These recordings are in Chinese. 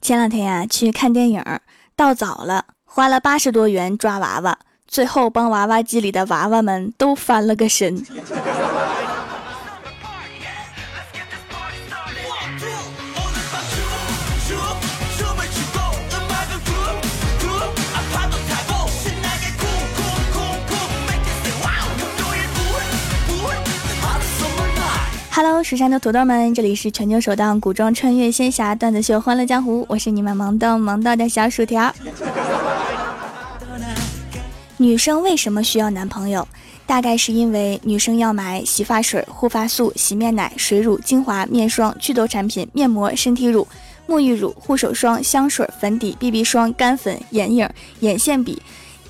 前两天呀，去看电影，到早了，花了八十多元抓娃娃，最后帮娃娃机里的娃娃们都翻了个身。Hello，蜀山的土豆们，这里是全球首档古装穿越仙侠段子秀《欢乐江湖》，我是你们萌逗萌逗的小薯条。女生为什么需要男朋友？大概是因为女生要买洗发水、护发素、洗面奶、水乳、精华、面霜、祛痘产品、面膜、身体乳、沐浴乳、护手霜、香水、粉底、BB 霜、干粉、眼影、眼线笔、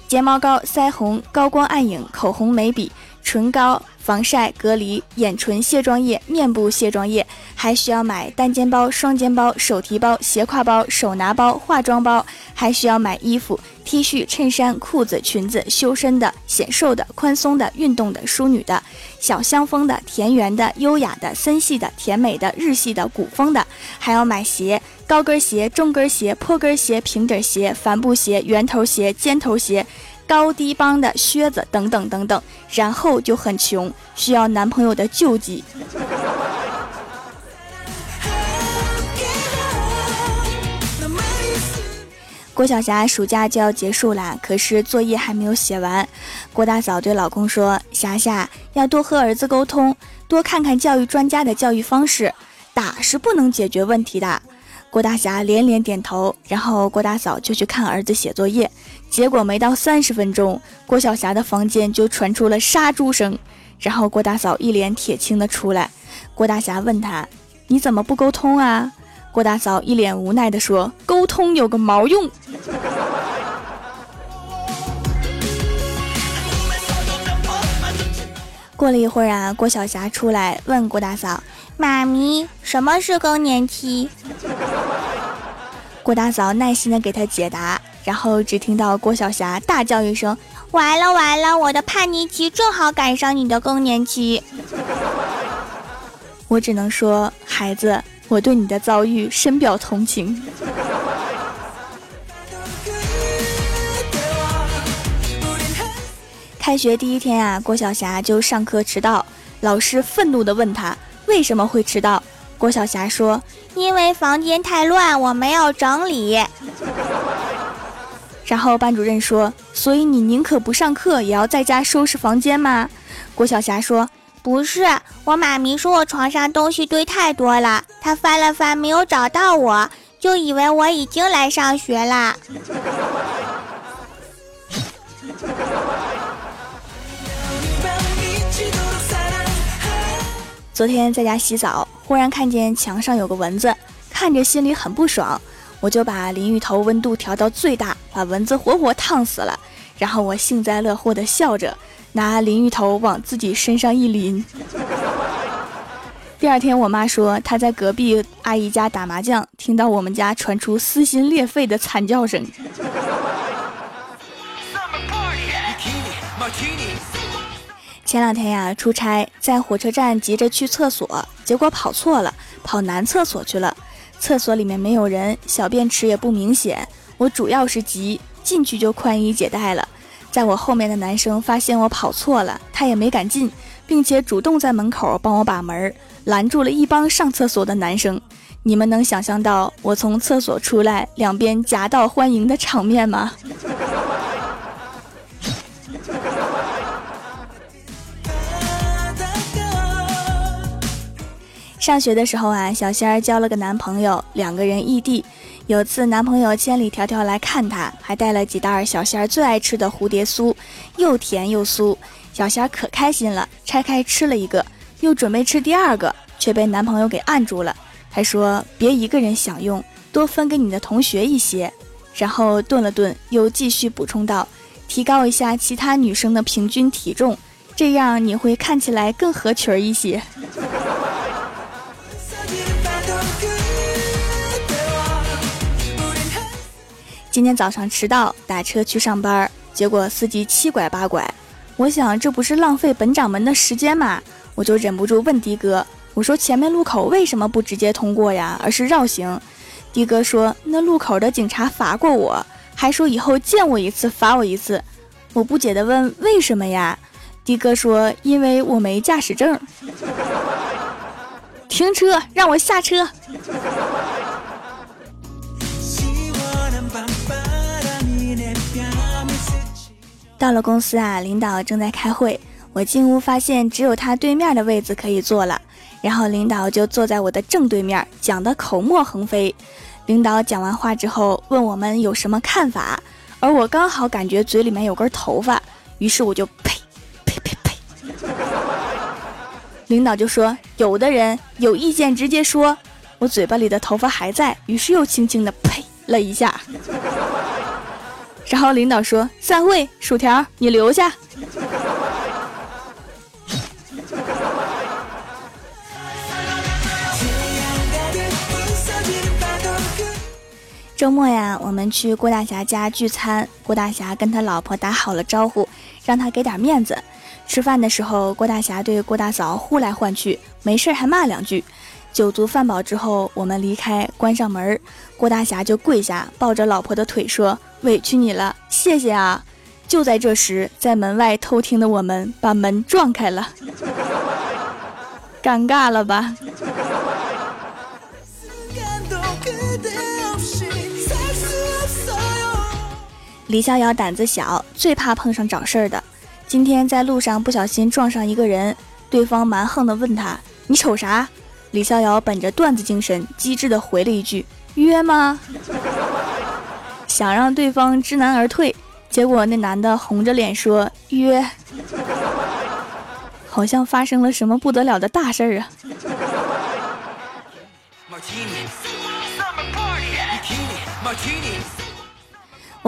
睫毛膏、腮红、高光暗影、口红、眉笔、唇膏。防晒、隔离、眼唇卸妆液、面部卸妆液，还需要买单肩包、双肩包、手提包、斜挎包、手拿包、化妆包，还需要买衣服、T 恤、衬衫、裤子、裙子，修身的、显瘦的、宽松的、运动的、淑女的、小香风的、田园的、优雅的、森系的、甜美的、日系的、古风的，还要买鞋，高跟鞋、中跟鞋、坡跟鞋、平底鞋、帆布鞋、圆头鞋、尖头鞋。高低帮的靴子等等等等，然后就很穷，需要男朋友的救济。郭晓霞暑假就要结束了，可是作业还没有写完。郭大嫂对老公说：“霞霞要多和儿子沟通，多看看教育专家的教育方式，打是不能解决问题的。”郭大侠连连点头，然后郭大嫂就去看儿子写作业。结果没到三十分钟，郭晓霞的房间就传出了杀猪声。然后郭大嫂一脸铁青的出来，郭大侠问他：“你怎么不沟通啊？”郭大嫂一脸无奈的说：“沟通有个毛用。”过了一会儿啊，郭晓霞出来问郭大嫂。妈咪，什么是更年期？郭大嫂耐心的给他解答，然后只听到郭晓霞大叫一声：“完了完了，我的叛逆期正好赶上你的更年期。”我只能说，孩子，我对你的遭遇深表同情。开学第一天啊，郭晓霞就上课迟到，老师愤怒的问他。为什么会迟到？郭晓霞说：“因为房间太乱，我没有整理。”然后班主任说：“所以你宁可不上课，也要在家收拾房间吗？”郭晓霞说：“不是，我妈咪说我床上东西堆太多了，她翻了翻没有找到我，就以为我已经来上学了。”昨天在家洗澡，忽然看见墙上有个蚊子，看着心里很不爽，我就把淋浴头温度调到最大，把蚊子活活烫死了。然后我幸灾乐祸地笑着，拿淋浴头往自己身上一淋。第二天，我妈说她在隔壁阿姨家打麻将，听到我们家传出撕心裂肺的惨叫声。前两天呀，出差在火车站急着去厕所，结果跑错了，跑男厕所去了。厕所里面没有人，小便池也不明显。我主要是急，进去就宽衣解带了。在我后面的男生发现我跑错了，他也没敢进，并且主动在门口帮我把门拦住了一帮上厕所的男生。你们能想象到我从厕所出来，两边夹道欢迎的场面吗？上学的时候啊，小仙儿交了个男朋友，两个人异地。有次男朋友千里迢迢来看她，还带了几袋小仙儿最爱吃的蝴蝶酥，又甜又酥。小仙儿可开心了，拆开吃了一个，又准备吃第二个，却被男朋友给按住了，还说别一个人享用，多分给你的同学一些。然后顿了顿，又继续补充道：提高一下其他女生的平均体重，这样你会看起来更合群儿一些。今天早上迟到打车去上班，结果司机七拐八拐。我想这不是浪费本掌门的时间吗？我就忍不住问的哥：“我说前面路口为什么不直接通过呀，而是绕行？”的哥说：“那路口的警察罚过我，还说以后见我一次罚我一次。”我不解地问：“为什么呀？”的哥说：“因为我没驾驶证。”停车，让我下车。到了公司啊，领导正在开会，我进屋发现只有他对面的位子可以坐了。然后领导就坐在我的正对面，讲的口沫横飞。领导讲完话之后，问我们有什么看法，而我刚好感觉嘴里面有根头发，于是我就呸呸领导就说：“有的人有意见直接说。”我嘴巴里的头发还在，于是又轻轻的呸了一下。然后领导说：“散会，薯条你留下。”周末呀，我们去郭大侠家聚餐。郭大侠跟他老婆打好了招呼，让他给点面子。吃饭的时候，郭大侠对郭大嫂呼来唤去，没事还骂两句。酒足饭饱之后，我们离开，关上门，郭大侠就跪下，抱着老婆的腿说：“委屈你了，谢谢啊。”就在这时，在门外偷听的我们把门撞开了，尴尬了吧？李逍遥胆子小，最怕碰上找事儿的。今天在路上不小心撞上一个人，对方蛮横的问他：“你瞅啥？”李逍遥本着段子精神，机智的回了一句：“约吗？” 想让对方知难而退，结果那男的红着脸说：“约。”好像发生了什么不得了的大事儿啊！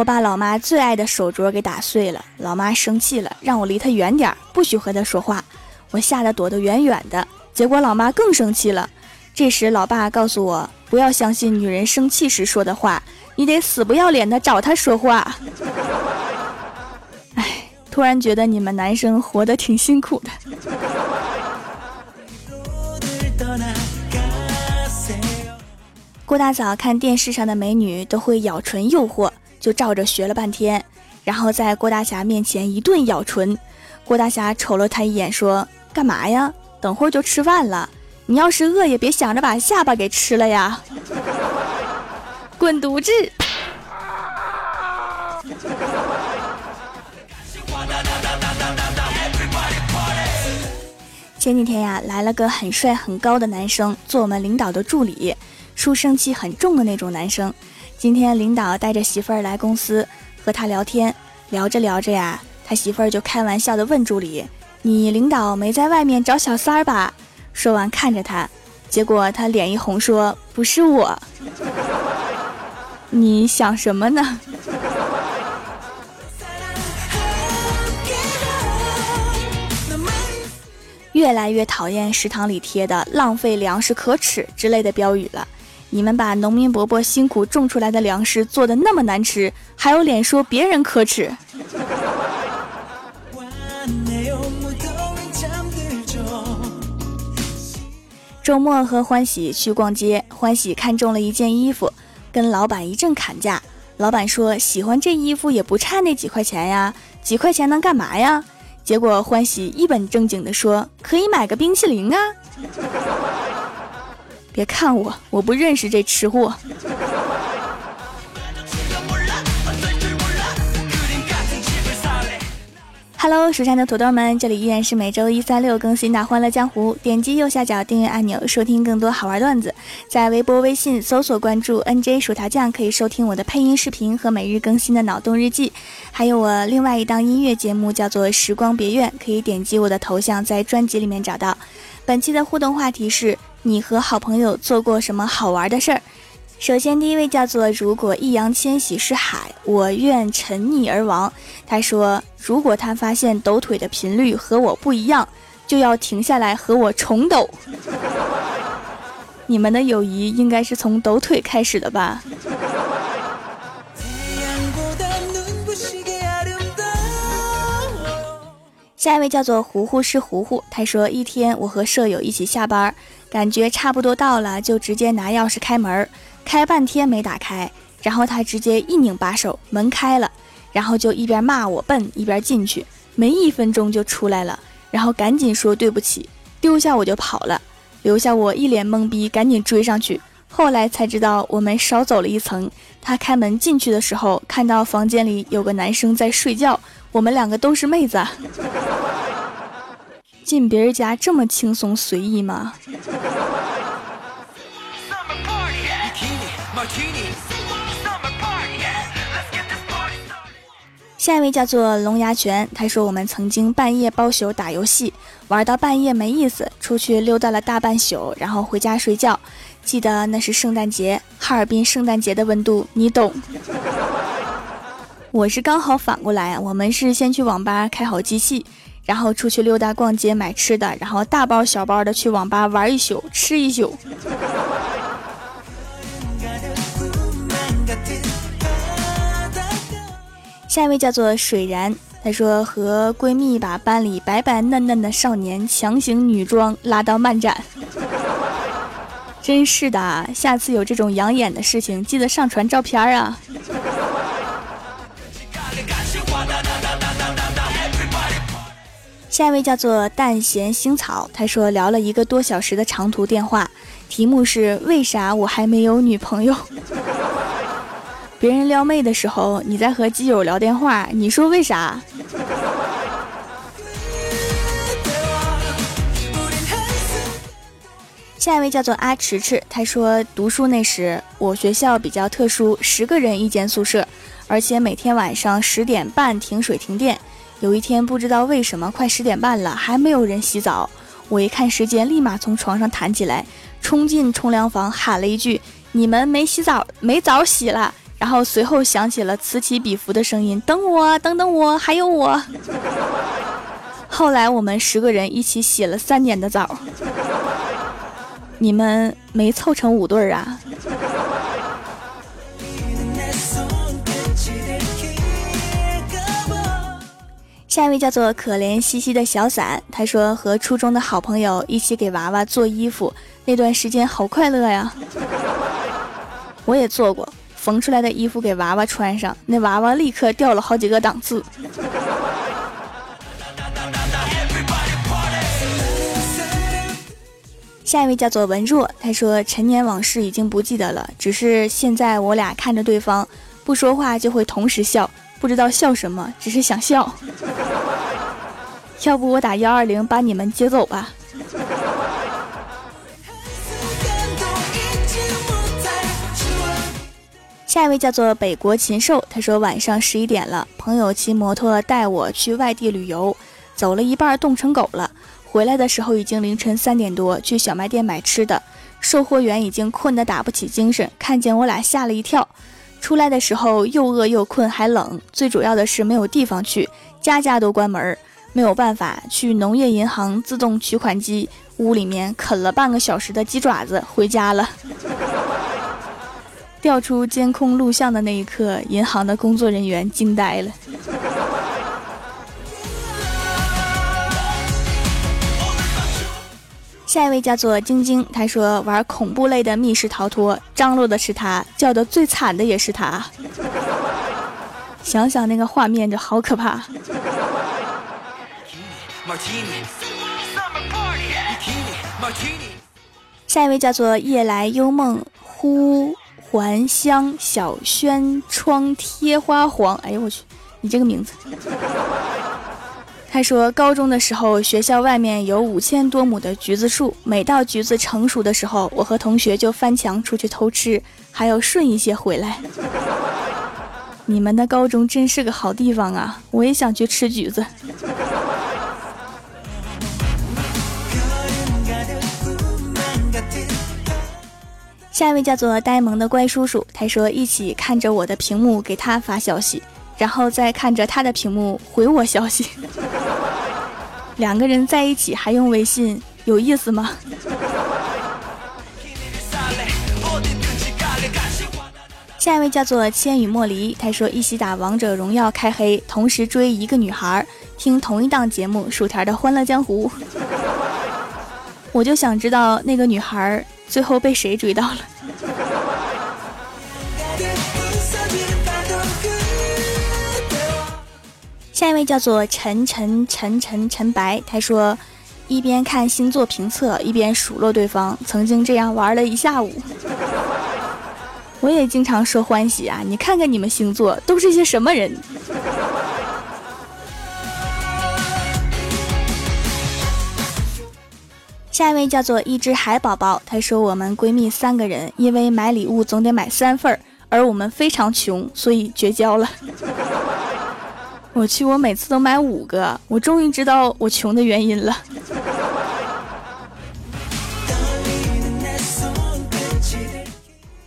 我把老妈最爱的手镯给打碎了，老妈生气了，让我离她远点，不许和她说话。我吓得躲得远远的，结果老妈更生气了。这时，老爸告诉我不要相信女人生气时说的话，你得死不要脸的找她说话。哎，突然觉得你们男生活得挺辛苦的。郭大嫂看电视上的美女都会咬唇诱惑。就照着学了半天，然后在郭大侠面前一顿咬唇。郭大侠瞅了他一眼，说：“干嘛呀？等会儿就吃饭了。你要是饿，也别想着把下巴给吃了呀。”滚犊子！前几天呀，来了个很帅很高的男生做我们领导的助理，书生气很重的那种男生。今天领导带着媳妇儿来公司和他聊天，聊着聊着呀，他媳妇儿就开玩笑的问助理：“你领导没在外面找小三儿吧？”说完看着他，结果他脸一红说：“不是我。”你想什么呢？越来越讨厌食堂里贴的“浪费粮食可耻”之类的标语了。你们把农民伯伯辛苦种出来的粮食做的那么难吃，还有脸说别人可耻？周末和欢喜去逛街，欢喜看中了一件衣服，跟老板一阵砍价。老板说喜欢这衣服也不差那几块钱呀，几块钱能干嘛呀？结果欢喜一本正经的说可以买个冰淇淋啊。别看我，我不认识这吃货。Hello，蜀山的土豆们，这里依然是每周一、三、六更新的《欢乐江湖》。点击右下角订阅按钮，收听更多好玩段子。在微博、微信搜索关注 “nj 薯条酱”，可以收听我的配音视频和每日更新的脑洞日记。还有我另外一档音乐节目叫做《时光别院》，可以点击我的头像，在专辑里面找到。本期的互动话题是。你和好朋友做过什么好玩的事儿？首先，第一位叫做“如果易烊千玺是海，我愿沉溺而亡”。他说：“如果他发现抖腿的频率和我不一样，就要停下来和我重抖。”你们的友谊应该是从抖腿开始的吧？下一位叫做“糊糊是糊糊”。他说：“一天，我和舍友一起下班。”感觉差不多到了，就直接拿钥匙开门。开半天没打开，然后他直接一拧把手，门开了，然后就一边骂我笨，一边进去，没一分钟就出来了，然后赶紧说对不起，丢下我就跑了，留下我一脸懵逼，赶紧追上去。后来才知道我们少走了一层。他开门进去的时候，看到房间里有个男生在睡觉，我们两个都是妹子。进别人家这么轻松随意吗？下一位叫做龙牙泉，他说我们曾经半夜包宿打游戏，玩到半夜没意思，出去溜达了大半宿，然后回家睡觉。记得那是圣诞节，哈尔滨圣诞节的温度你懂。我是刚好反过来，我们是先去网吧开好机器，然后出去溜达逛街买吃的，然后大包小包的去网吧玩一宿，吃一宿。下一位叫做水然，她说和闺蜜把班里白白嫩嫩的少年强行女装拉到漫展，真是的，下次有这种养眼的事情，记得上传照片啊。下一位叫做淡咸星草，他说聊了一个多小时的长途电话，题目是为啥我还没有女朋友。别人撩妹的时候，你在和基友聊电话，你说为啥？下一位叫做阿迟迟，他说读书那时，我学校比较特殊，十个人一间宿舍，而且每天晚上十点半停水停电。有一天不知道为什么快十点半了还没有人洗澡，我一看时间，立马从床上弹起来，冲进冲凉房喊了一句：“你们没洗澡，没澡洗了。”然后随后响起了此起彼伏的声音：“等我，等等我，还有我。”后来我们十个人一起洗了三年的澡，你们没凑成五对儿啊？下一位叫做可怜兮兮的小伞，他说和初中的好朋友一起给娃娃做衣服，那段时间好快乐呀。我也做过。缝出来的衣服给娃娃穿上，那娃娃立刻掉了好几个档次。下一位叫做文若，他说陈年往事已经不记得了，只是现在我俩看着对方，不说话就会同时笑，不知道笑什么，只是想笑。要不我打幺二零把你们接走吧。下一位叫做北国禽兽，他说晚上十一点了，朋友骑摩托带我去外地旅游，走了一半冻成狗了，回来的时候已经凌晨三点多，去小卖店买吃的，售货员已经困得打不起精神，看见我俩吓了一跳，出来的时候又饿又困还冷，最主要的是没有地方去，家家都关门，没有办法去农业银行自动取款机屋里面啃了半个小时的鸡爪子，回家了。调出监控录像的那一刻，银行的工作人员惊呆了。下一位叫做晶晶，他说玩恐怖类的密室逃脱，张罗的是他，叫的最惨的也是他。想想那个画面就好可怕。下一位叫做夜来幽梦忽。还乡小轩窗贴花黄，哎呦我去，你这个名字。他说，高中的时候学校外面有五千多亩的橘子树，每到橘子成熟的时候，我和同学就翻墙出去偷吃，还要顺一些回来。你们的高中真是个好地方啊，我也想去吃橘子。下一位叫做呆萌的乖叔叔，他说一起看着我的屏幕给他发消息，然后再看着他的屏幕回我消息。两个人在一起还用微信，有意思吗？下一位叫做千羽莫离，他说一起打王者荣耀开黑，同时追一个女孩，听同一档节目《薯条的欢乐江湖》。我就想知道那个女孩最后被谁追到了。下一位叫做陈陈陈陈陈白，他说一边看星座评测一边数落对方，曾经这样玩了一下午。我也经常说欢喜啊，你看看你们星座都是些什么人。下一位叫做一只海宝宝，他说我们闺蜜三个人因为买礼物总得买三份儿，而我们非常穷，所以绝交了。我去，我每次都买五个，我终于知道我穷的原因了。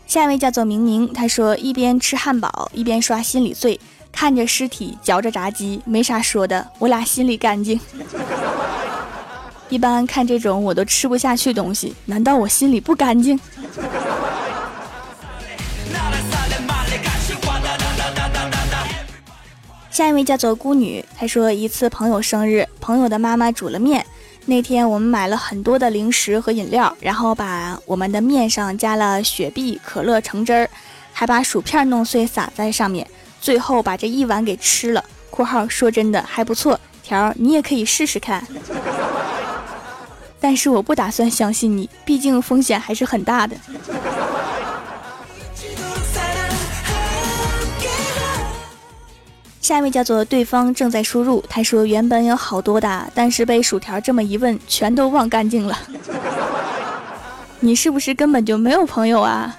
下一位叫做明明，他说一边吃汉堡一边刷心理罪，看着尸体嚼着炸鸡，没啥说的，我俩心里干净。一般看这种我都吃不下去东西，难道我心里不干净？下一位叫做孤女，她说一次朋友生日，朋友的妈妈煮了面，那天我们买了很多的零食和饮料，然后把我们的面上加了雪碧、可乐、橙汁儿，还把薯片弄碎撒在上面，最后把这一碗给吃了。（括号说真的还不错，条你也可以试试看。）但是我不打算相信你，毕竟风险还是很大的。下一位叫做对方正在输入，他说原本有好多的，但是被薯条这么一问，全都忘干净了。你是不是根本就没有朋友啊？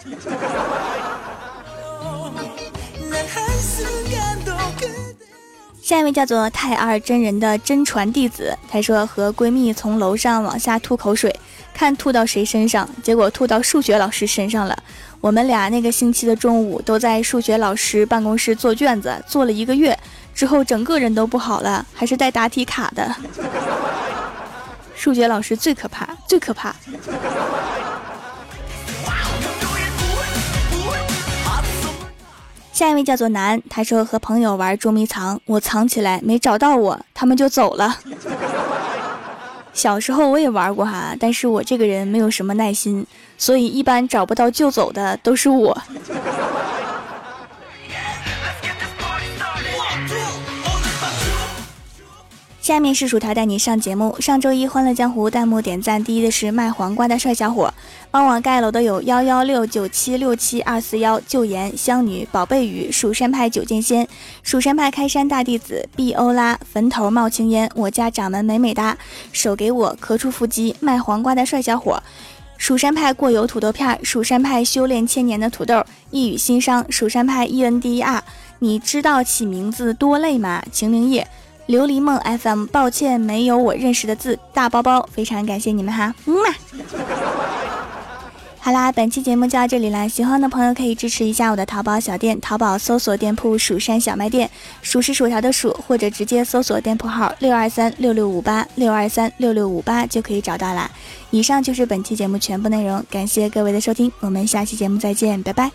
下一位叫做太二真人的真传弟子，他说和闺蜜从楼上往下吐口水，看吐到谁身上，结果吐到数学老师身上了。我们俩那个星期的中午都在数学老师办公室做卷子，做了一个月之后，整个人都不好了，还是带答题卡的。数学老师最可怕，最可怕。下一位叫做南，他说和朋友玩捉迷藏，我藏起来没找到我，他们就走了。小时候我也玩过哈，但是我这个人没有什么耐心，所以一般找不到就走的都是我。下面是薯条带你上节目。上周一欢乐江湖弹幕点赞第一的是卖黄瓜的帅小伙，帮我盖楼的有幺幺六九七六七二四幺旧颜香女宝贝雨蜀山派九剑仙蜀山派开山大弟子毕欧拉坟头冒青烟我家掌门美美哒手给我咳出腹肌卖黄瓜的帅小伙，蜀山派过油土豆片蜀山派修炼千年的土豆一语心伤蜀山派 E N D R 你知道起名字多累吗？晴明夜。琉璃梦 FM，抱歉没有我认识的字。大包包，非常感谢你们哈，嗯嘛。好啦，本期节目就到这里啦，喜欢的朋友可以支持一下我的淘宝小店，淘宝搜索店铺“蜀山小卖店”，数是薯条的数，或者直接搜索店铺号六二三六六五八六二三六六五八就可以找到啦。以上就是本期节目全部内容，感谢各位的收听，我们下期节目再见，拜拜。